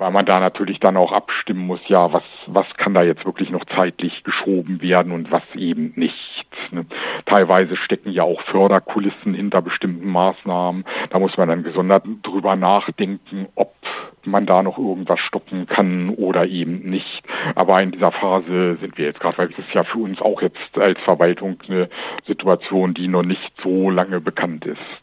weil man da natürlich dann auch abstimmen muss, ja, was, was kann da jetzt wirklich noch zeitlich geschoben werden und was eben nicht. Ne? Teilweise stecken ja auch Förderkulissen hinter bestimmten Maßnahmen. Da muss man dann gesondert drüber nachdenken, ob man da noch irgendwas stoppen kann oder eben nicht. Aber in dieser Phase sind wir jetzt gerade, weil es ist ja für uns auch jetzt als Verwaltung eine Situation, die noch nicht so lange bekannt ist.